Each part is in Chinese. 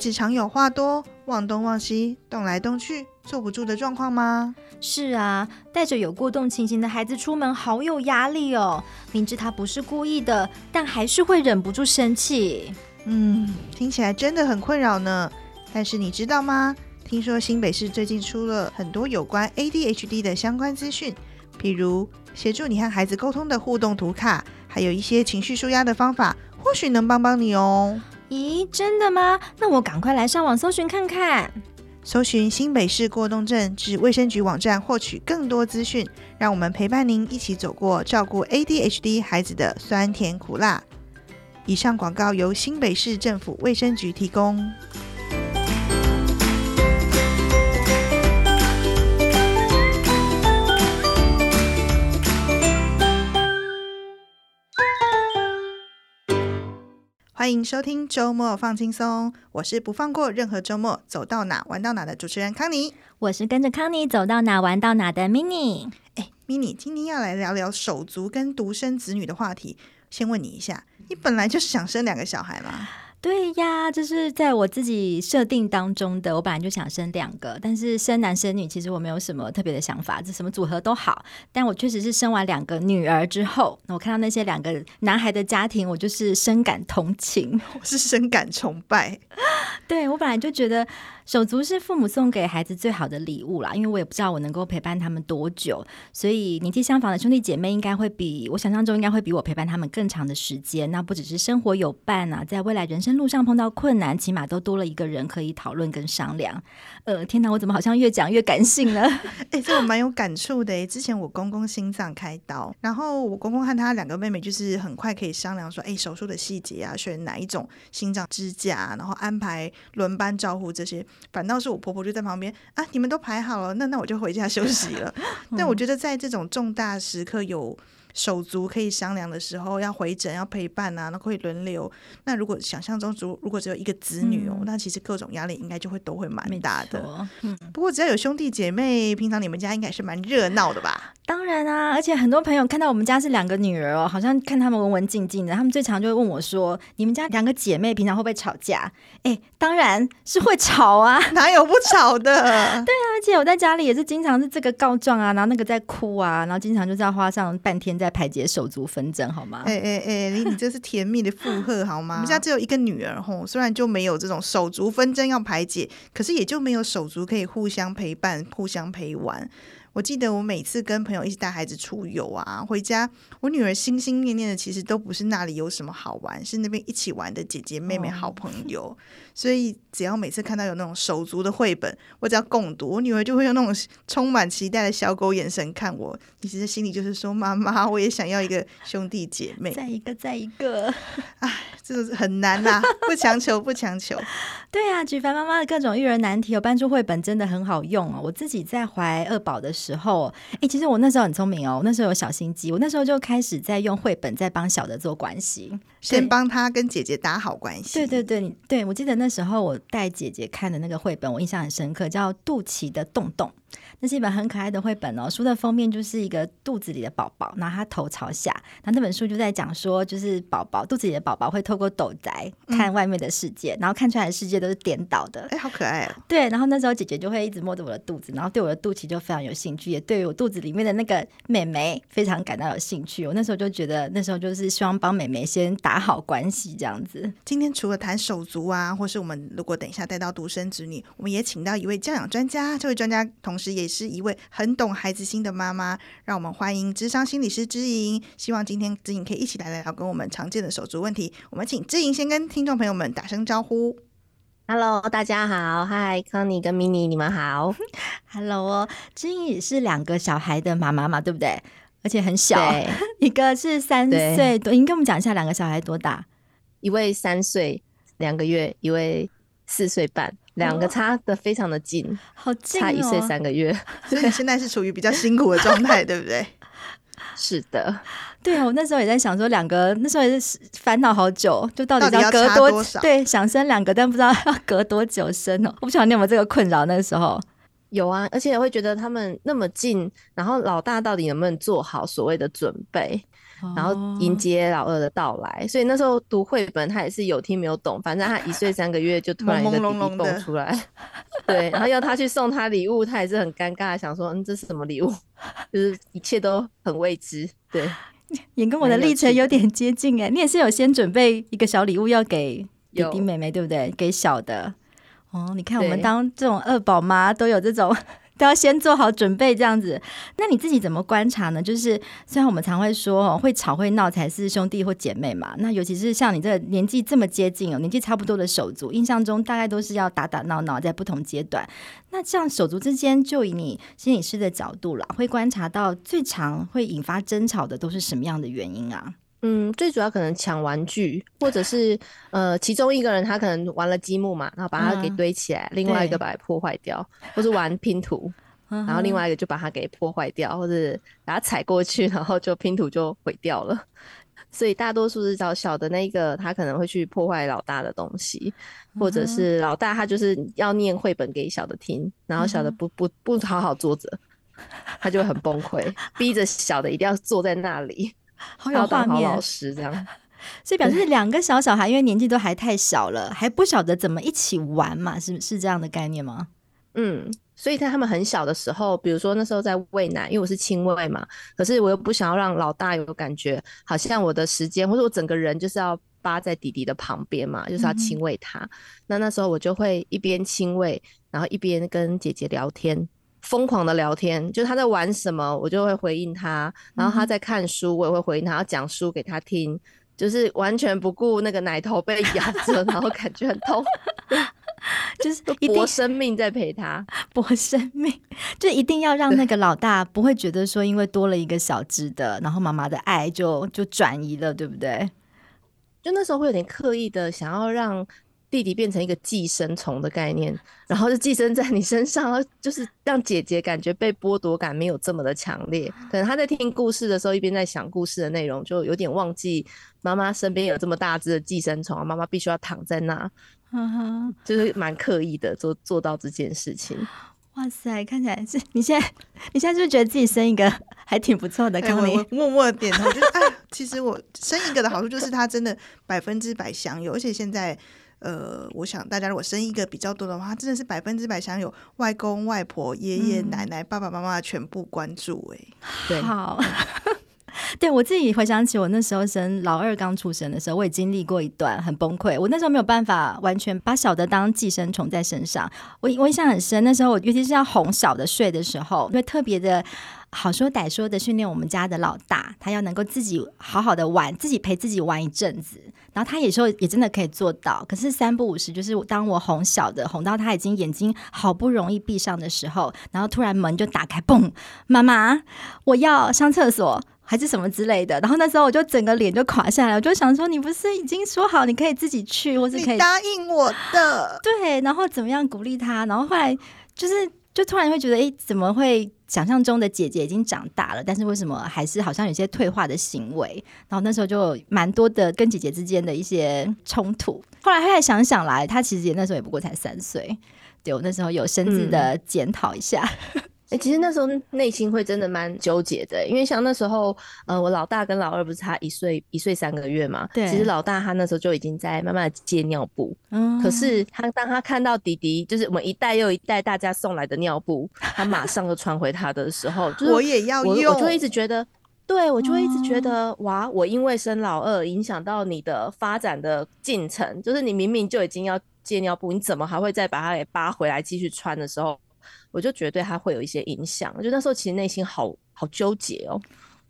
子常有话多、忘东忘西、动来动去、坐不住的状况吗？是啊，带着有过动情形的孩子出门，好有压力哦。明知他不是故意的，但还是会忍不住生气。嗯，听起来真的很困扰呢。但是你知道吗？听说新北市最近出了很多有关 ADHD 的相关资讯，比如协助你和孩子沟通的互动图卡，还有一些情绪舒压的方法，或许能帮帮你哦。咦，真的吗？那我赶快来上网搜寻看看。搜寻新北市过动症至卫生局网站，获取更多资讯。让我们陪伴您一起走过照顾 ADHD 孩子的酸甜苦辣。以上广告由新北市政府卫生局提供。欢迎收听周末放轻松，我是不放过任何周末，走到哪玩到哪的主持人康妮。我是跟着康妮走到哪玩到哪的 Mini。哎，Mini，今天要来聊聊手足跟独生子女的话题。先问你一下，你本来就是想生两个小孩吗？对呀，就是在我自己设定当中的。我本来就想生两个，但是生男生女其实我没有什么特别的想法，这什么组合都好。但我确实是生完两个女儿之后，我看到那些两个男孩的家庭，我就是深感同情，我是深感崇拜。对，我本来就觉得。手足是父母送给孩子最好的礼物啦，因为我也不知道我能够陪伴他们多久，所以年纪相仿的兄弟姐妹应该会比我想象中应该会比我陪伴他们更长的时间。那不只是生活有伴啊，在未来人生路上碰到困难，起码都多了一个人可以讨论跟商量。呃，天哪，我怎么好像越讲越感性了？哎、这我蛮有感触的。之前我公公心脏开刀，然后我公公和他两个妹妹就是很快可以商量说，哎、手术的细节啊，选哪一种心脏支架，然后安排轮班照护这些。反倒是我婆婆就在旁边啊，你们都排好了，那那我就回家休息了。但我觉得在这种重大时刻有手足可以商量的时候，要回诊要陪伴啊，那可以轮流。那如果想象中如如果只有一个子女哦，嗯、那其实各种压力应该就会都会蛮大的。嗯，不过只要有兄弟姐妹，平常你们家应该是蛮热闹的吧？当然啊，而且很多朋友看到我们家是两个女儿哦，好像看他们文文静静的。他们最常就会问我说：“你们家两个姐妹平常会不会吵架？”哎，当然是会吵啊，哪有不吵的？对啊，而且我在家里也是经常是这个告状啊，然后那个在哭啊，然后经常就是要花上半天在排解手足纷争，好吗？哎哎哎，你你这是甜蜜的附和好吗？我们家只有一个女儿吼，虽然就没有这种手足纷争要排解，可是也就没有手足可以互相陪伴、互相陪玩。我记得我每次跟朋友一起带孩子出游啊，回家，我女儿心心念念的其实都不是那里有什么好玩，是那边一起玩的姐姐妹妹好朋 友。哦、所以只要每次看到有那种手足的绘本，我只要共读，我女儿就会用那种充满期待的小狗眼神看我。其实心里就是说，妈妈，我也想要一个兄弟姐妹，再一个，再一个。哎，这个是很难呐、啊，不强求，不强求。对啊，举凡妈妈的各种育儿难题，有搬出绘本真的很好用哦。我自己在怀二宝的时候，哎，其实我那时候很聪明哦，我那时候有小心机，我那时候就开始在用绘本在帮小的做关系，先帮他跟姐姐打好关系。对对对对，我记得那时候我带姐姐看的那个绘本，我印象很深刻，叫《肚脐的洞洞》。那是一本很可爱的绘本哦，书的封面就是一个肚子里的宝宝，然后他头朝下，然后那本书就在讲说，就是宝宝肚子里的宝宝会透过斗宅看外面的世界，嗯、然后看出来的世界都是颠倒的，哎，好可爱啊。对，然后那时候姐姐就会一直摸着我的肚子，然后对我的肚脐就非常有兴趣，也对于我肚子里面的那个美眉非常感到有兴趣。我那时候就觉得，那时候就是希望帮美眉先打好关系这样子。今天除了谈手足啊，或是我们如果等一下带到独生子女，我们也请到一位教养专家，这位专家同时也是一位很懂孩子心的妈妈，让我们欢迎智商心理师之莹。希望今天之莹可以一起来聊聊跟我们常见的手足问题。我们请知莹先跟听众朋友们打声招呼。Hello，大家好，嗨，康妮跟 Mini，你们好。Hello，知莹也是两个小孩的妈妈嘛，对不对？而且很小，一个是三岁多。您跟我们讲一下两个小孩多大？一位三岁两个月，一位四岁半。两个差的非常的近，哦、好近、哦，差一岁三个月，所以现在是处于比较辛苦的状态，对不对？是的，对啊，我那时候也在想说，两个那时候也是烦恼好久，就到底要隔多，多少？对，想生两个，但不知道要隔多久生哦。我不晓得你有没有这个困扰？那个时候有啊，而且也会觉得他们那么近，然后老大到底能不能做好所谓的准备？然后迎接老二的到来。所以那时候读绘本，他也是有听没有懂，反正他一岁三个月就突然一个弟弟蹦出来，对，然后要他去送他礼物，他也是很尴尬，想说嗯，这是什么礼物？就是一切都很未知，对。也跟我的历程有点接近哎，你也是有先准备一个小礼物要给弟弟妹妹，对不对？给小的哦，你看我们当这种二宝妈都有这种。都要先做好准备，这样子。那你自己怎么观察呢？就是虽然我们常会说，会吵会闹才是兄弟或姐妹嘛。那尤其是像你这个年纪这么接近哦，年纪差不多的手足，印象中大概都是要打打闹闹，在不同阶段。那这样手足之间，就以你心理师的角度啦，会观察到最常会引发争吵的都是什么样的原因啊？嗯，最主要可能抢玩具，或者是呃，其中一个人他可能玩了积木嘛，然后把它给堆起来，嗯、另外一个把它破坏掉，或是玩拼图，然后另外一个就把它给破坏掉，或者把它踩过去，然后就拼图就毁掉了。所以大多数是找小的那个，他可能会去破坏老大的东西，或者是老大他就是要念绘本给小的听，然后小的不不不好好坐着，他就很崩溃，逼着小的一定要坐在那里。好有画面，老师这样，所以表示两个小小孩，因为年纪都还太小了，还不晓得怎么一起玩嘛，是是这样的概念吗？嗯，所以在他们很小的时候，比如说那时候在喂奶，因为我是亲喂嘛，可是我又不想要让老大有感觉，好像我的时间或者我整个人就是要扒在弟弟的旁边嘛，就是要亲喂他。嗯、那那时候我就会一边亲喂，然后一边跟姐姐聊天。疯狂的聊天，就是他在玩什么，我就会回应他；然后他在看书，我也会回应他，要讲书给他听，就是完全不顾那个奶头被咬着，然后感觉很痛，就是搏生命在陪他，搏生命，就一定要让那个老大不会觉得说，因为多了一个小只的，然后妈妈的爱就就转移了，对不对？就那时候会有点刻意的想要让。弟弟变成一个寄生虫的概念，然后就寄生在你身上，就是让姐姐感觉被剥夺感没有这么的强烈。可能他在听故事的时候，一边在想故事的内容，就有点忘记妈妈身边有这么大只的寄生虫，妈妈必须要躺在那，就是蛮刻意的做做到这件事情。哇塞，看起来是你现在，你现在是不是觉得自己生一个 还挺不错的？康妮、欸、默默的点头，就是哎，其实我生一个的好处就是他真的百分之百享有，而且现在。呃，我想大家如果生一个比较多的话，真的是百分之百享有外公外婆、爷爷奶奶、爸爸妈妈全部关注哎、好，对我自己回想起我那时候生老二刚出生的时候，我也经历过一段很崩溃。我那时候没有办法完全把小的当寄生虫在身上，我我印象很深。那时候我尤其是要哄小的睡的时候，会特别的。好说歹说的训练我们家的老大，他要能够自己好好的玩，自己陪自己玩一阵子。然后他有时候也真的可以做到。可是三不五时，就是当我哄小的，哄到他已经眼睛好不容易闭上的时候，然后突然门就打开，嘣，妈妈，我要上厕所，还是什么之类的。然后那时候我就整个脸就垮下来，我就想说，你不是已经说好你可以自己去，或是可以答应我的？对，然后怎么样鼓励他？然后后来就是。就突然会觉得，哎，怎么会想象中的姐姐已经长大了，但是为什么还是好像有些退化的行为？然后那时候就蛮多的跟姐姐之间的一些冲突。后来后来想想来，她其实也那时候也不过才三岁，对，我那时候有深自的检讨一下。嗯哎、欸，其实那时候内心会真的蛮纠结的，因为像那时候，呃，我老大跟老二不是差一岁一岁三个月嘛？对。其实老大他那时候就已经在慢慢的戒尿布，嗯。可是他当他看到弟弟，就是我们一代又一代大家送来的尿布，他马上就穿回他的时候，就是、我也要用，我就一直觉得，对我就会一直觉得，哇，我因为生老二影响到你的发展的进程，就是你明明就已经要戒尿布，你怎么还会再把它给扒回来继续穿的时候？我就觉得对他会有一些影响，我觉得那时候其实内心好好纠结哦。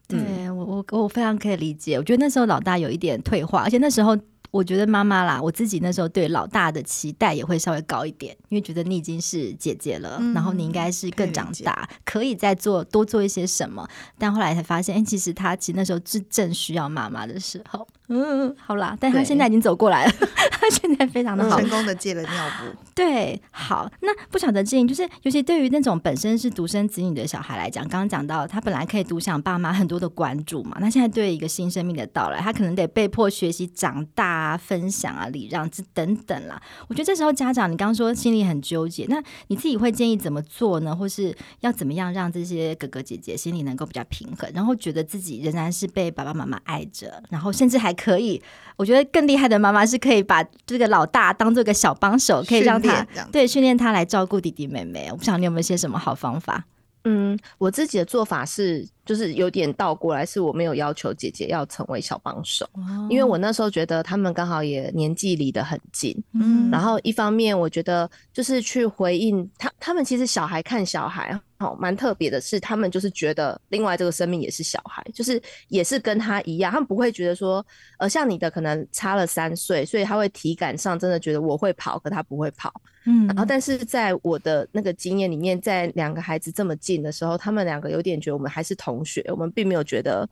对、嗯、我我我非常可以理解，我觉得那时候老大有一点退化，而且那时候我觉得妈妈啦，我自己那时候对老大的期待也会稍微高一点，因为觉得你已经是姐姐了，嗯、然后你应该是更长大，可以，可以再做多做一些什么。但后来才发现，哎、欸，其实他其实那时候是正需要妈妈的时候。嗯，好啦，但他现在已经走过来了，他现在非常的好，成功的戒了尿布。对，好，那不晓得建议，就是尤其对于那种本身是独生子女的小孩来讲，刚刚讲到他本来可以独享爸妈很多的关注嘛，那现在对于一个新生命的到来，他可能得被迫学习长大啊、分享啊、礼让这等等啦。我觉得这时候家长，你刚刚说心里很纠结，那你自己会建议怎么做呢？或是要怎么样让这些哥哥姐姐心里能够比较平衡，然后觉得自己仍然是被爸爸妈妈爱着，然后甚至还可以，我觉得更厉害的妈妈是可以把这个老大当做个小帮手，可以让他对训练他来照顾弟弟妹妹。我不晓得你有没有些什么好方法？嗯，我自己的做法是，就是有点倒过来，是我没有要求姐姐要成为小帮手，哦，因为我那时候觉得他们刚好也年纪离得很近，嗯，然后一方面我觉得就是去回应他，他们其实小孩看小孩。好，蛮特别的是，他们就是觉得另外这个生命也是小孩，就是也是跟他一样，他们不会觉得说，呃，像你的可能差了三岁，所以他会体感上真的觉得我会跑，可他不会跑。嗯，然后但是在我的那个经验里面，在两个孩子这么近的时候，他们两个有点觉得我们还是同学，我们并没有觉得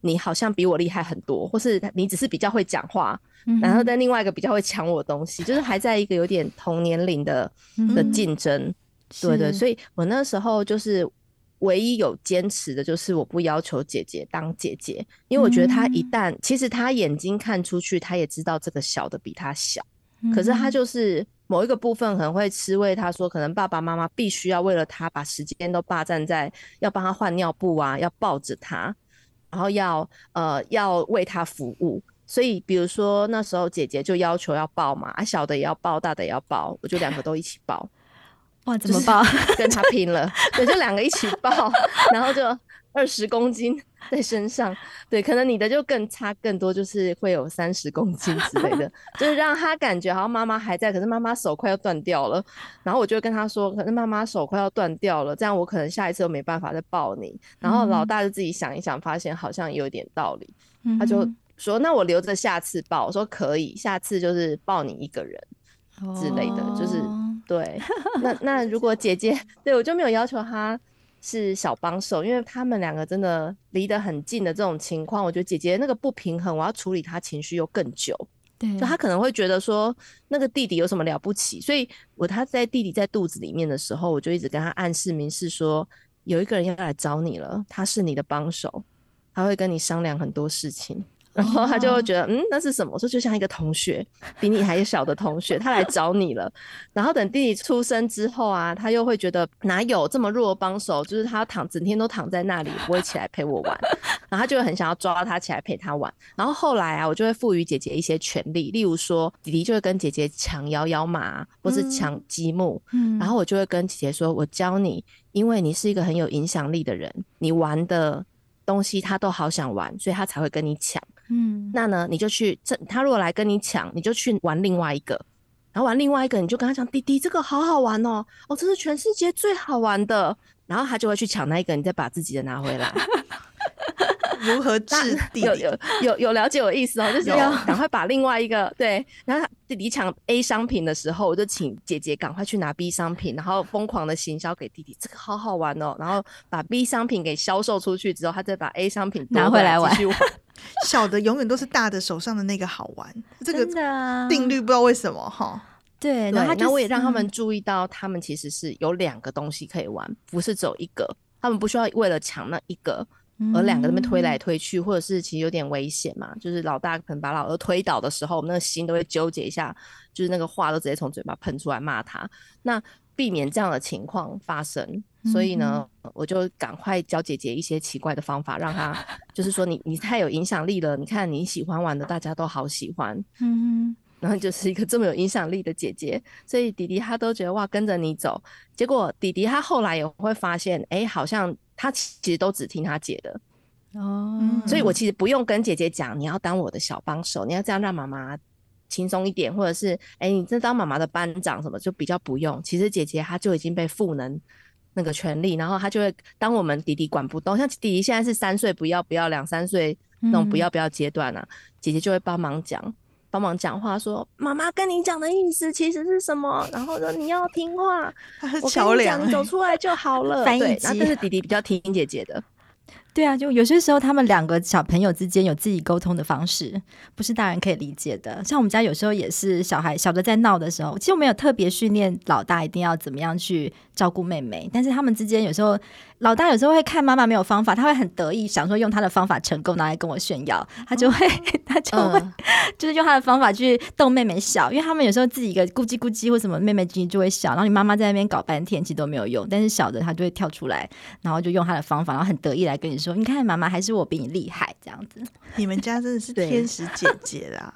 你好像比我厉害很多，或是你只是比较会讲话，然后但另外一个比较会抢我东西，就是还在一个有点同年龄的的竞争。对对，所以我那时候就是唯一有坚持的，就是我不要求姐姐当姐姐，因为我觉得她一旦其实她眼睛看出去，她也知道这个小的比她小，可是她就是某一个部分可能会吃味。他说可能爸爸妈妈必须要为了他把时间都霸占在要帮他换尿布啊，要抱着他，然后要呃要为他服务。所以比如说那时候姐姐就要求要抱嘛，啊小的也要抱，大的也要抱，我就两个都一起抱。哇，怎么抱？跟他拼了，对，就两个一起抱，然后就二十公斤在身上，对，可能你的就更差更多，就是会有三十公斤之类的，就是让他感觉好像妈妈还在，可是妈妈手快要断掉了，然后我就跟他说，可是妈妈手快要断掉了，这样我可能下一次都没办法再抱你。然后老大就自己想一想，发现好像有点道理，他就说，那我留着下次抱。我说可以，下次就是抱你一个人之类的，就是。对，那那如果姐姐对我就没有要求她是小帮手，因为他们两个真的离得很近的这种情况，我觉得姐姐那个不平衡，我要处理她情绪又更久。对，就她可能会觉得说那个弟弟有什么了不起，所以我他在弟弟在肚子里面的时候，我就一直跟他暗示明示说，有一个人要来找你了，他是你的帮手，他会跟你商量很多事情。然后他就会觉得，嗯，那是什么？我说就像一个同学，比你还小的同学，他来找你了。然后等弟弟出生之后啊，他又会觉得哪有这么弱的帮手？就是他躺整天都躺在那里，不会起来陪我玩。然后他就会很想要抓他起来陪他玩。然后后来啊，我就会赋予姐姐一些权利，例如说弟弟就会跟姐姐抢摇摇马，或是抢积木。嗯。然后我就会跟姐姐说：“我教你，因为你是一个很有影响力的人，你玩的东西他都好想玩，所以他才会跟你抢。”嗯，那呢，你就去这，他如果来跟你抢，你就去玩另外一个，然后玩另外一个，你就跟他讲，弟弟，这个好好玩哦，哦，这是全世界最好玩的，然后他就会去抢那一个，你再把自己的拿回来。如何治弟弟？有有有有了解我意思哦，就是要赶快把另外一个对，然后弟弟抢 A 商品的时候，我就请姐姐赶快去拿 B 商品，然后疯狂的行销给弟弟，这个好好玩哦，然后把 B 商品给销售出去之后，他再把 A 商品拿回来玩。小的永远都是大的手上的那个好玩，这个定律不知道为什么哈。对，然后那我也让他们注意到，他们其实是有两个东西可以玩，不是只有一个，他们不需要为了抢那一个。而两个那边推来推去，或者是其实有点危险嘛。就是老大可能把老二推倒的时候，我们那个心都会纠结一下，就是那个话都直接从嘴巴喷出来骂他。那避免这样的情况发生，所以呢，我就赶快教姐姐一些奇怪的方法，让她 就是说你你太有影响力了。你看你喜欢玩的，大家都好喜欢，嗯，然后就是一个这么有影响力的姐姐，所以弟弟他都觉得哇，跟着你走。结果弟弟他后来也会发现，哎，好像。他其实都只听他姐的哦，所以我其实不用跟姐姐讲，你要当我的小帮手，你要这样让妈妈轻松一点，或者是哎、欸，你这当妈妈的班长什么就比较不用。其实姐姐她就已经被赋能那个权利，然后他就会当我们弟弟管不动，像弟弟现在是三岁，不要不要两三岁那种不要不要阶段啊，姐姐就会帮忙讲。帮忙讲话，说妈妈跟你讲的意思其实是什么？然后说你要听话，我跟你讲，你走出来就好了。对，然后这是弟弟比较听姐姐的。对啊，就有些时候他们两个小朋友之间有自己沟通的方式，不是大人可以理解的。像我们家有时候也是小孩小的在闹的时候，其实我没有特别训练老大一定要怎么样去照顾妹妹，但是他们之间有时候。老大有时候会看妈妈没有方法，他会很得意，想说用他的方法成功，拿来跟我炫耀。他就会，他就会，嗯、就是用他的方法去逗妹妹笑。因为他们有时候自己一个咕叽咕叽或什么，妹妹就会笑，然后你妈妈在那边搞半天，其实都没有用。但是小的他就会跳出来，然后就用他的方法，然后很得意来跟你说：“你看，妈妈还是我比你厉害。”这样子，你们家真的是天使姐姐啦！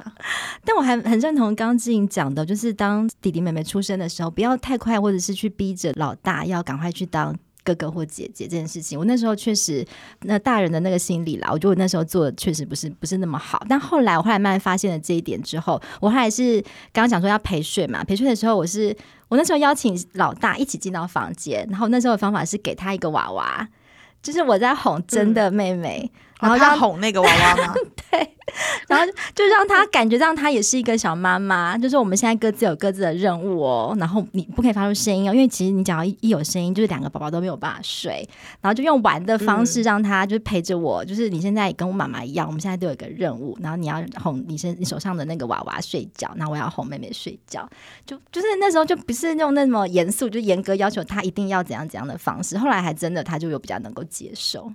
但我还很认同刚刚志颖讲的，就是当弟弟妹妹出生的时候，不要太快，或者是去逼着老大要赶快去当。哥哥或姐姐这件事情，我那时候确实，那大人的那个心理啦，我觉得我那时候做的确实不是不是那么好。但后来我后来慢慢发现了这一点之后，我后来是刚刚讲说要陪睡嘛，陪睡的时候，我是我那时候邀请老大一起进到房间，然后那时候的方法是给他一个娃娃，就是我在哄真的妹妹。嗯然后要哄那个娃娃吗？对，然后就让他感觉让他也是一个小妈妈，就是我们现在各自有各自的任务哦。然后你不可以发出声音哦，因为其实你只要一有声音，就是两个宝宝都没有办法睡。然后就用玩的方式让他就陪着我，嗯、就是你现在也跟我妈妈一样，我们现在都有一个任务。然后你要哄你身你手上的那个娃娃睡觉，然后我要哄妹妹睡觉。就就是那时候就不是用那么严肃，就严格要求他一定要怎样怎样的方式。后来还真的他就有比较能够接受。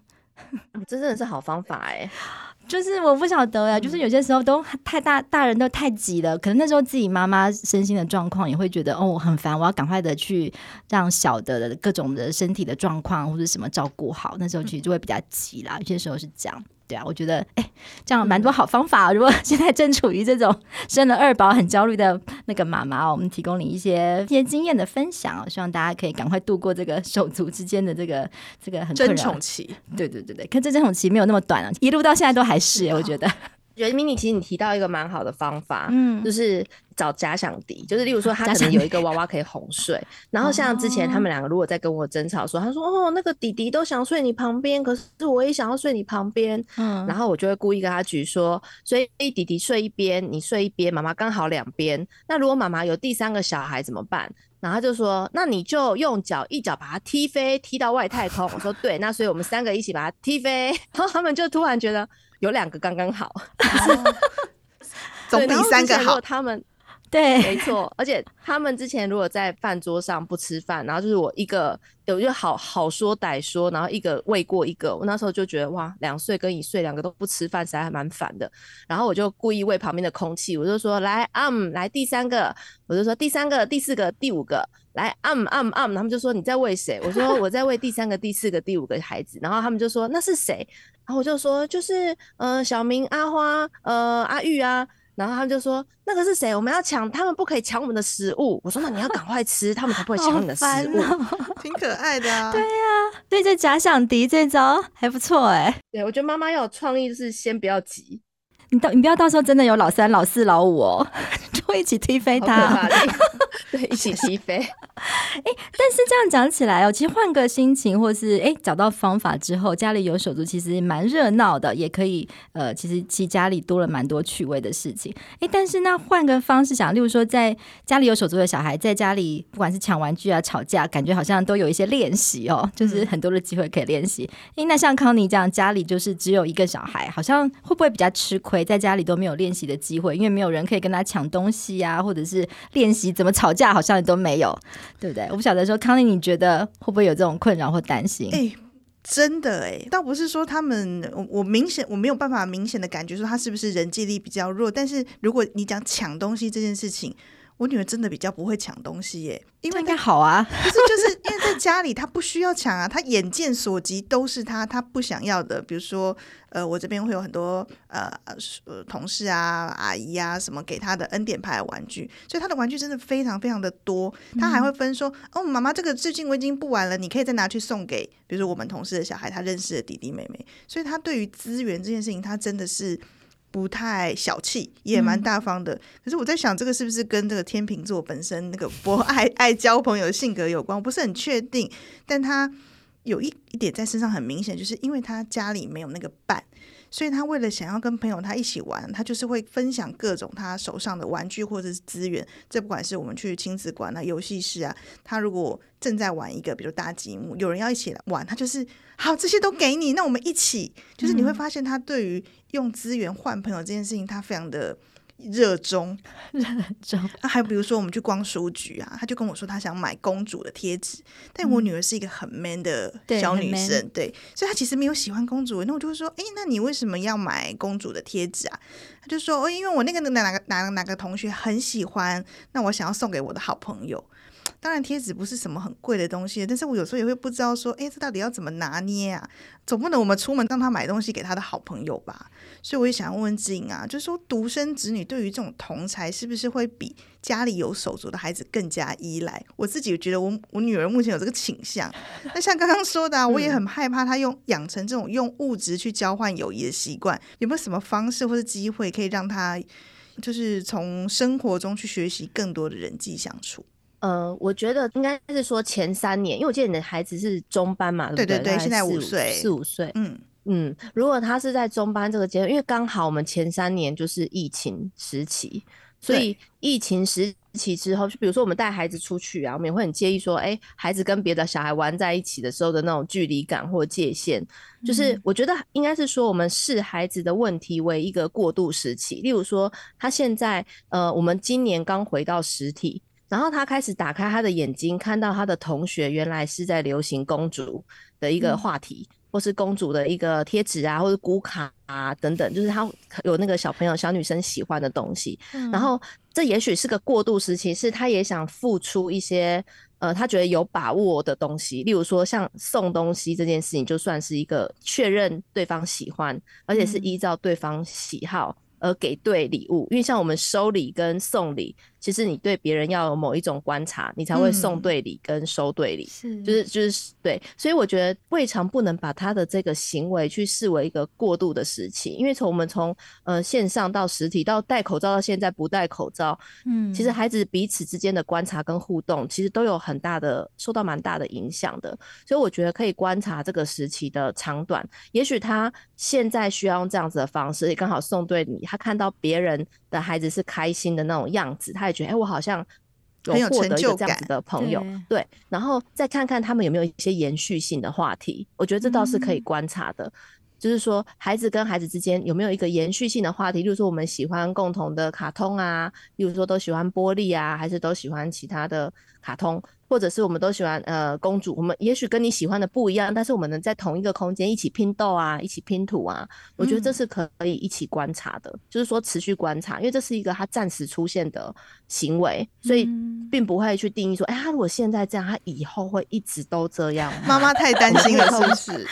这真的是好方法哎，就是我不晓得呀，就是有些时候都太大，大人都太急了，可能那时候自己妈妈身心的状况也会觉得哦很烦，我要赶快的去让小的各种的身体的状况或者什么照顾好，那时候其实就会比较急啦，有些时候是这样。对啊，我觉得哎，这样蛮多好方法。如果 现在正处于这种生了二宝很焦虑的那个妈妈，我们提供你一些一些经验的分享，哦希望大家可以赶快度过这个手足之间的这个这个很争宠期。对对对对，可这争宠期没有那么短啊，一路到现在都还是，我觉得。觉得 Mini 其实你提到一个蛮好的方法，嗯，就是找假想敌，就是例如说他可能有一个娃娃可以哄睡，然后像之前他们两个如果在跟我争吵说，他说哦那个弟弟都想睡你旁边，可是我也想要睡你旁边，嗯，然后我就会故意跟他举说，所以弟弟睡一边，你睡一边，妈妈刚好两边。那如果妈妈有第三个小孩怎么办？然后他就说，那你就用脚一脚把他踢飞，踢到外太空。我说对，那所以我们三个一起把他踢飞，然后他们就突然觉得。有两个刚刚好，总比三个好。他们对，没错。而且他们之前如果在饭桌上不吃饭，然后就是我一个我就好好说歹说，然后一个喂过一个。我那时候就觉得哇，两岁跟一岁两个都不吃饭，实在还蛮烦的。然后我就故意喂旁边的空气，我就说来啊、嗯，来第三个，我就说第三个、第四个、第五个，来啊啊啊！他们就说你在喂谁？我说我在喂第三个、第四个、第五个孩子。然后他们就说那是谁？然后我就说，就是呃，小明、阿花、呃，阿玉啊。然后他们就说，那个是谁？我们要抢，他们不可以抢我们的食物。我说，那你要赶快吃，他们才不会抢你的食物。哦、挺可爱的啊。对呀、啊，对这假想敌这招还不错哎。对，我觉得妈妈要有创意，就是先不要急。你到，你不要到时候真的有老三、老四、老五哦，就会一起踢飞他。对，一起踢飞。哎，但是这样讲起来哦，其实换个心情，或是哎找到方法之后，家里有手足，其实蛮热闹的，也可以呃，其实其实家里多了蛮多趣味的事情。哎，但是那换个方式想，例如说在家里有手足的小孩，在家里不管是抢玩具啊、吵架，感觉好像都有一些练习哦，就是很多的机会可以练习。哎，那像康妮这样，家里就是只有一个小孩，好像会不会比较吃亏？在家里都没有练习的机会，因为没有人可以跟他抢东西啊，或者是练习怎么吵架，好像都没有，对不对？我不晓得说康妮，你觉得会不会有这种困扰或担心？哎，真的哎，倒不是说他们，我我明显我没有办法明显的感觉说他是不是人际力比较弱，但是如果你讲抢东西这件事情。我女儿真的比较不会抢东西耶，因为应该好啊，可是就是因为在家里她不需要抢啊，她眼见所及都是她她不想要的，比如说呃，我这边会有很多呃呃同事啊、阿姨啊什么给她的恩典牌玩具，所以她的玩具真的非常非常的多，她还会分说、嗯、哦，妈妈这个最近我已经不玩了，你可以再拿去送给，比如说我们同事的小孩，他认识的弟弟妹妹，所以她对于资源这件事情，她真的是。不太小气，也蛮大方的。嗯、可是我在想，这个是不是跟这个天秤座本身那个不爱爱交朋友的性格有关？我不是很确定。但他有一一点在身上很明显，就是因为他家里没有那个伴，所以他为了想要跟朋友他一起玩，他就是会分享各种他手上的玩具或者是资源。这不管是我们去亲子馆啊、游戏室啊，他如果正在玩一个比如大积木，有人要一起来玩，他就是好，这些都给你，那我们一起。就是你会发现他对于用资源换朋友这件事情，他非常的。热衷，热衷。那还比如说，我们去逛书局啊，他就跟我说他想买公主的贴纸，但我女儿是一个很 man 的小女生，对，对，所以她其实没有喜欢公主。那我就会说，哎，那你为什么要买公主的贴纸啊？他就说，哦，因为我那个哪个哪个哪个同学很喜欢，那我想要送给我的好朋友。当然，贴纸不是什么很贵的东西，但是我有时候也会不知道说，哎，这到底要怎么拿捏啊？总不能我们出门让他买东西给他的好朋友吧？所以我也想要问志颖啊，就是说独生子女对于这种同侪，是不是会比家里有手足的孩子更加依赖？我自己觉得我我女儿目前有这个倾向。那像刚刚说的啊，我也很害怕她用养成这种用物质去交换友谊的习惯，有没有什么方式或者机会可以让她就是从生活中去学习更多的人际相处？呃，我觉得应该是说前三年，因为我记得你的孩子是中班嘛，对不对？对现在五岁，四五岁。嗯嗯，如果他是在中班这个阶段，因为刚好我们前三年就是疫情时期，所以疫情时期之后，就比如说我们带孩子出去啊，我们也会很介意说，哎、欸，孩子跟别的小孩玩在一起的时候的那种距离感或界限，就是我觉得应该是说，我们视孩子的问题为一个过渡时期。例如说，他现在呃，我们今年刚回到实体。然后他开始打开他的眼睛，看到他的同学原来是在流行公主的一个话题，嗯、或是公主的一个贴纸啊，或者古卡啊等等，就是他有那个小朋友、小女生喜欢的东西。嗯、然后这也许是个过渡时期，是他也想付出一些呃他觉得有把握的东西，例如说像送东西这件事情，就算是一个确认对方喜欢，而且是依照对方喜好而给对礼物。因为像我们收礼跟送礼。其实你对别人要有某一种观察，你才会送对礼跟收对礼，是、嗯、就是。就是对，所以我觉得未尝不能把他的这个行为去视为一个过渡的时期，因为从我们从呃线上到实体到戴口罩到现在不戴口罩，嗯，其实孩子彼此之间的观察跟互动，其实都有很大的受到蛮大的影响的，所以我觉得可以观察这个时期的长短，也许他现在需要用这样子的方式，也刚好送对你，他看到别人的孩子是开心的那种样子，他也觉得，哎、欸，我好像有获得一个这样子的朋友，对，然后再看看他们有没有一些延续性的话题，我觉得这倒是可以观察的，嗯、就是说孩子跟孩子之间有没有一个延续性的话题，例如说我们喜欢共同的卡通啊，例如说都喜欢玻璃啊，还是都喜欢其他的卡通。或者是我们都喜欢呃公主，我们也许跟你喜欢的不一样，但是我们能在同一个空间一起拼斗啊，一起拼图啊，我觉得这是可以一起观察的，嗯、就是说持续观察，因为这是一个他暂时出现的行为，所以并不会去定义说，哎、欸，他如果现在这样，他以后会一直都这样。妈妈太担心了，是不是？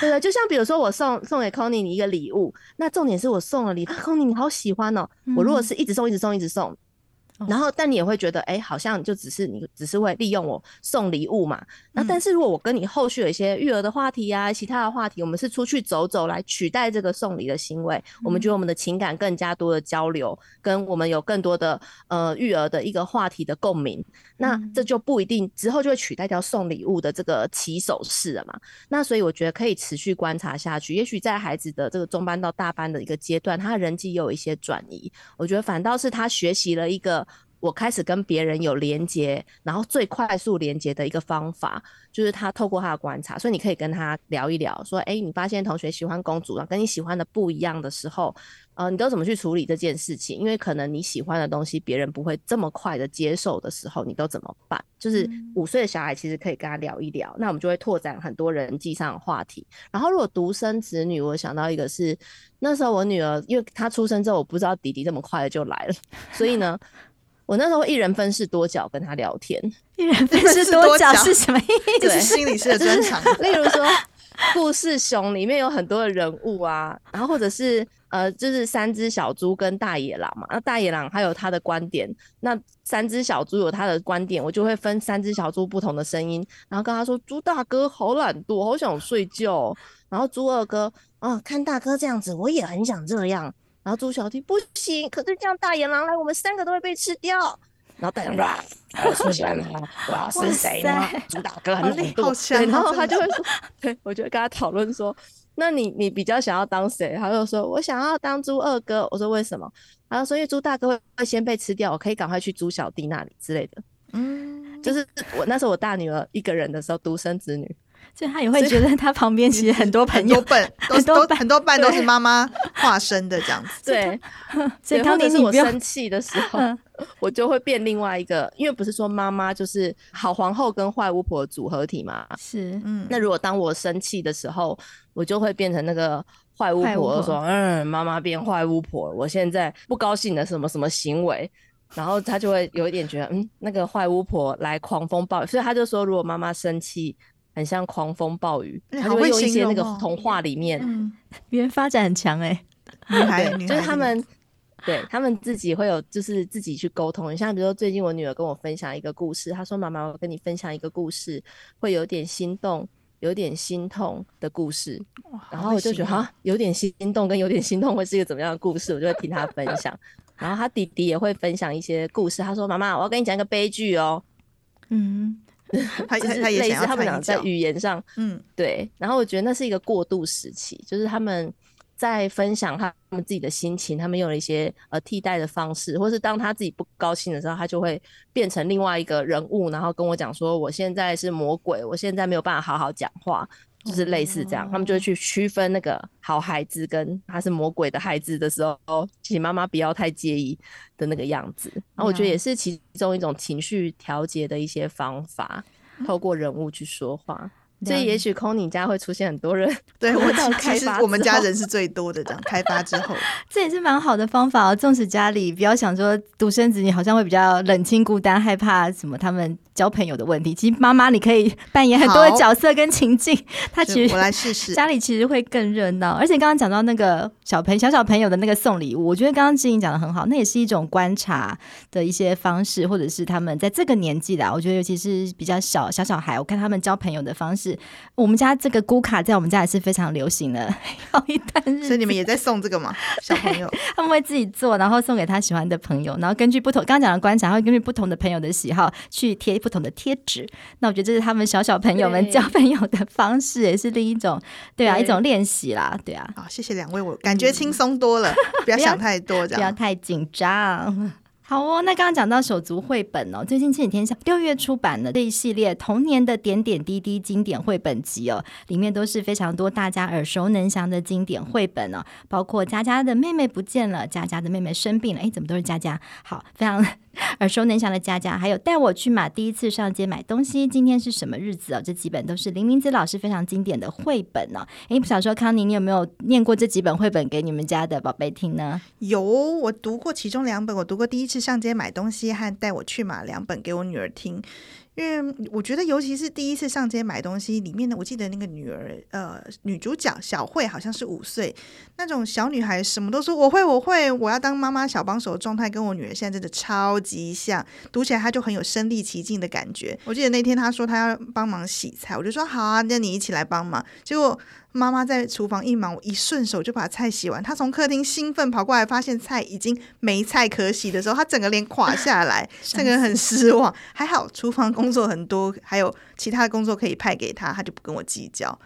对 对，就像比如说我送送给 Connie 你一个礼物，那重点是我送了礼物，Connie 你好喜欢哦、喔，嗯、我如果是一直送一直送一直送。然后，但你也会觉得，哎、欸，好像就只是你只是会利用我送礼物嘛。那但是如果我跟你后续有一些育儿的话题啊，其他的话题，我们是出去走走来取代这个送礼的行为，我们觉得我们的情感更加多的交流，跟我们有更多的呃育儿的一个话题的共鸣。那这就不一定之后就会取代掉送礼物的这个起手式了嘛。那所以我觉得可以持续观察下去，也许在孩子的这个中班到大班的一个阶段，他的人际又有一些转移。我觉得反倒是他学习了一个。我开始跟别人有连接，然后最快速连接的一个方法，就是他透过他的观察，所以你可以跟他聊一聊，说，哎，你发现同学喜欢公主啊，跟你喜欢的不一样的时候，呃，你都怎么去处理这件事情？因为可能你喜欢的东西别人不会这么快的接受的时候，你都怎么办？就是五岁的小孩其实可以跟他聊一聊，那我们就会拓展很多人际上的话题。然后如果独生子女，我想到一个是那时候我女儿，因为她出生之后，我不知道弟弟这么快的就来了，所以呢。我那时候一人分饰多角跟他聊天，一人分饰多角是什么意思？是，心理师的专长。例如说，故事熊里面有很多的人物啊，然后或者是呃，就是三只小猪跟大野狼嘛，那大野狼还有他的观点，那三只小猪有他的观点，我就会分三只小猪不同的声音，然后跟他说：“猪大哥好懒惰，好想睡觉。”然后猪二哥啊，看大哥这样子，我也很想这样。然后猪小弟不行，可是这样大野狼来，我们三个都会被吃掉。然后大野狼哇，我出现了，哇，是谁呢？猪大哥很厉害，对，然后他就会说，对，我就会跟他讨论说，那你你比较想要当谁？他就说我想要当猪二哥。我说为什么？他就说因为猪大哥会会先被吃掉，我可以赶快去猪小弟那里之类的。嗯，就是我那时候我大女儿一个人的时候，独生子女。所以他也会觉得他旁边 其实很多朋友，很多伴，很多很多伴都是妈妈化身的这样子。对，所以当你是我生气的时候，我就会变另外一个，因为不是说妈妈就是好皇后跟坏巫婆的组合体嘛。是，嗯。那如果当我生气的时候，我就会变成那个坏巫婆，我说嗯，妈妈变坏巫婆，我现在不高兴的什么什么行为，然后他就会有一点觉得嗯，那个坏巫婆来狂风暴雨，所以他就说，如果妈妈生气。很像狂风暴雨，他就会用一些那个童话里面，别人发展很强哎、欸，女孩就是他们，对他们自己会有，就是自己去沟通。你像比如说，最近我女儿跟我分享一个故事，她说：“妈妈，我跟你分享一个故事，会有点心动，有点心痛的故事。”然后我就觉得哈，有点心动跟有点心痛会是一个怎么样的故事？我就会听她分享。然后她弟弟也会分享一些故事，他说：“妈妈，我要跟你讲一个悲剧哦。”嗯。他就是类似他们俩在语言上，嗯，对。然后我觉得那是一个过渡时期，就是他们在分享他们自己的心情，他们用了一些呃替代的方式，或是当他自己不高兴的时候，他就会变成另外一个人物，然后跟我讲说：“我现在是魔鬼，我现在没有办法好好讲话。”就是类似这样，他们就会去区分那个好孩子跟他是魔鬼的孩子的时候，请妈妈不要太介意的那个样子。然后我觉得也是其中一种情绪调节的一些方法，透过人物去说话。所以也许 Connie 家会出现很多人，对，我其实我们家人是最多的。这样 开发之后，这也是蛮好的方法哦。纵使家里不要想说独生子女好像会比较冷清孤单，害怕什么他们。交朋友的问题，其实妈妈你可以扮演很多的角色跟情境，他其实我来试试，家里其实会更热闹。而且刚刚讲到那个小朋小小朋友的那个送礼物，我觉得刚刚志颖讲的很好，那也是一种观察的一些方式，或者是他们在这个年纪啦，我觉得尤其是比较小小小孩，我看他们交朋友的方式，我们家这个咕卡在我们家也是非常流行的，好一段日子，所以你们也在送这个吗？小朋友他们会自己做，然后送给他喜欢的朋友，然后根据不同刚刚讲的观察，会根据不同的朋友的喜好去贴。不同的贴纸，那我觉得这是他们小小朋友们交朋友的方式，也是另一种，对啊，对一种练习啦，对啊。好，谢谢两位，我感觉轻松多了，不要想太多，这样不要太紧张。好哦，那刚刚讲到手足绘本哦，最近这几天下六月出版的这一系列童年的点点滴滴经典绘本集哦，里面都是非常多大家耳熟能详的经典绘本哦，包括佳佳的妹妹不见了，佳佳的妹妹生病了，哎，怎么都是佳佳？好，非常 耳熟能详的佳佳，还有带我去买第一次上街买东西，今天是什么日子哦？这几本都是林明子老师非常经典的绘本哦。哎，不想说康宁，你有没有念过这几本绘本给你们家的宝贝听呢？有，我读过其中两本，我读过第一次。上街买东西和带我去买两本给我女儿听，因为我觉得尤其是第一次上街买东西里面呢，我记得那个女儿呃女主角小慧好像是五岁，那种小女孩什么都说我会我会，我要当妈妈小帮手的状态，跟我女儿现在真的超级像，读起来她就很有身临其境的感觉。我记得那天她说她要帮忙洗菜，我就说好啊，那你一起来帮忙，结果。妈妈在厨房一忙，我一顺手就把菜洗完。她从客厅兴奋跑过来，发现菜已经没菜可洗的时候，她整个脸垮下来，整个人很失望。还好厨房工作很多，还有其他的工作可以派给她，她就不跟我计较。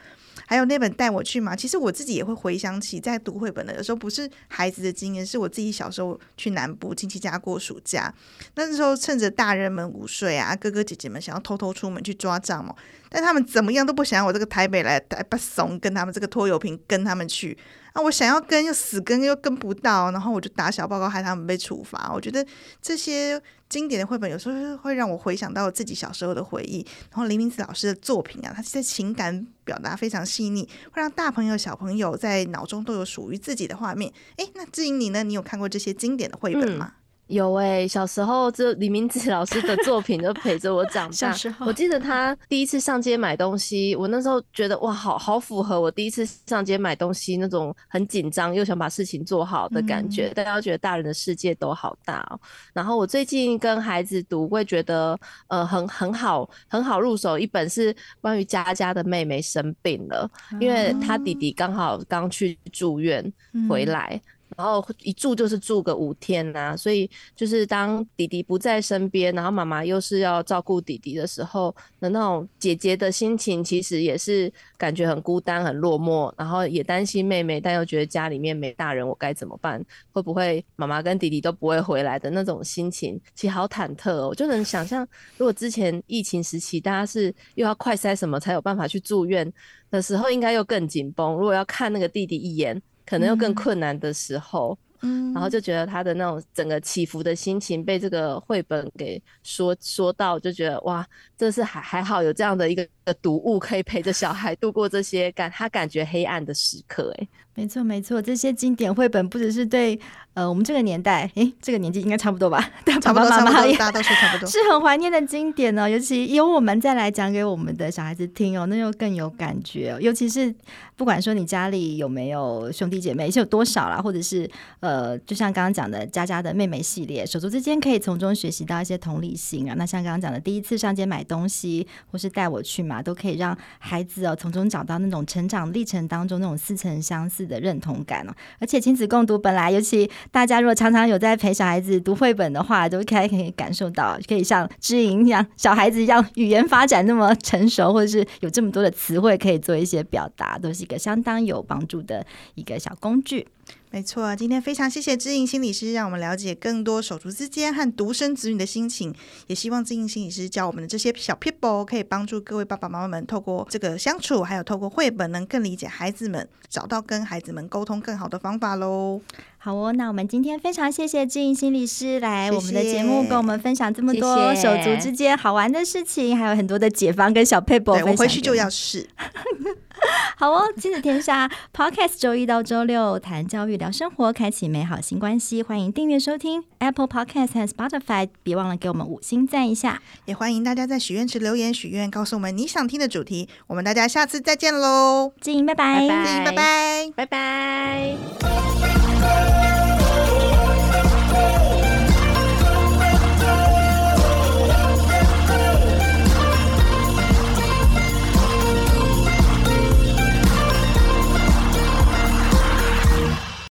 还有那本带我去嘛，其实我自己也会回想起在读绘本的，有时候不是孩子的经验，是我自己小时候去南部亲戚家过暑假，那时候趁着大人们午睡啊，哥哥姐姐们想要偷偷出门去抓蚱蜢，但他们怎么样都不想我这个台北来台北怂跟他们这个拖油瓶跟他们去。啊，我想要跟又死跟又跟不到，然后我就打小报告害他们被处罚。我觉得这些经典的绘本有时候会让我回想到自己小时候的回忆。然后林明子老师的作品啊，他在情感表达非常细腻，会让大朋友小朋友在脑中都有属于自己的画面。诶，那志颖你呢？你有看过这些经典的绘本吗？嗯有诶、欸，小时候这李明子老师的作品都陪着我长大。小时候，我记得他第一次上街买东西，我那时候觉得哇，好好符合我第一次上街买东西那种很紧张又想把事情做好的感觉。大家觉得大人的世界都好大哦。然后我最近跟孩子读，会觉得呃很很好很好入手。一本是关于佳佳的妹妹生病了，因为他弟弟刚好刚去住院回来。然后一住就是住个五天呐、所以就是当弟弟不在身边，然后妈妈又是要照顾弟弟的时候的那种姐姐的心情，其实也是感觉很孤单、很落寞，然后也担心妹妹，但又觉得家里面没大人，我该怎么办？会不会妈妈跟弟弟都不会回来的那种心情，其实好忐忑哦。我就能想象，如果之前疫情时期大家是又要快塞什么才有办法去住院的时候，应该又更紧绷。如果要看那个弟弟一眼。可能又更困难的时候，嗯，然后就觉得他的那种整个起伏的心情被这个绘本给说说到，就觉得哇，这是还还好有这样的一个读物可以陪着小孩度过这些感他感觉黑暗的时刻，哎。没错，没错，这些经典绘本不只是对呃我们这个年代，诶，这个年纪应该差不多吧？差不多，爸爸妈妈也大家都是差不多，是很怀念的经典哦。尤其由我们再来讲给我们的小孩子听哦，那又更有感觉哦。尤其是不管说你家里有没有兄弟姐妹，是有多少啦，或者是呃，就像刚刚讲的佳佳的妹妹系列，手足之间可以从中学习到一些同理心啊。那像刚刚讲的第一次上街买东西，或是带我去嘛，都可以让孩子哦从中找到那种成长历程当中那种似曾相的认同感哦，而且亲子共读本来，尤其大家如果常常有在陪小孩子读绘本的话，都可以可以感受到，可以像知音一样，小孩子一样语言发展那么成熟，或者是有这么多的词汇可以做一些表达，都是一个相当有帮助的一个小工具。没错，今天非常谢谢知音心理师，让我们了解更多手足之间和独生子女的心情。也希望知音心理师教我们的这些小撇步，可以帮助各位爸爸妈妈们透过这个相处，还有透过绘本，能更理解孩子们，找到跟孩子们沟通更好的方法喽。好哦，那我们今天非常谢谢知音心理师来我们的节目，跟我们分享这么多手足之间好玩的事情，还有很多的解方跟小撇步。我回去就要试。好哦，亲子天下 Podcast 周一到周六谈教育聊生活，开启美好新关系。欢迎订阅收听 Apple Podcast 和 Spotify，别忘了给我们五星赞一下。也欢迎大家在许愿池留言许愿，告诉我们你想听的主题。我们大家下次再见喽，静音拜拜，拜拜，拜拜。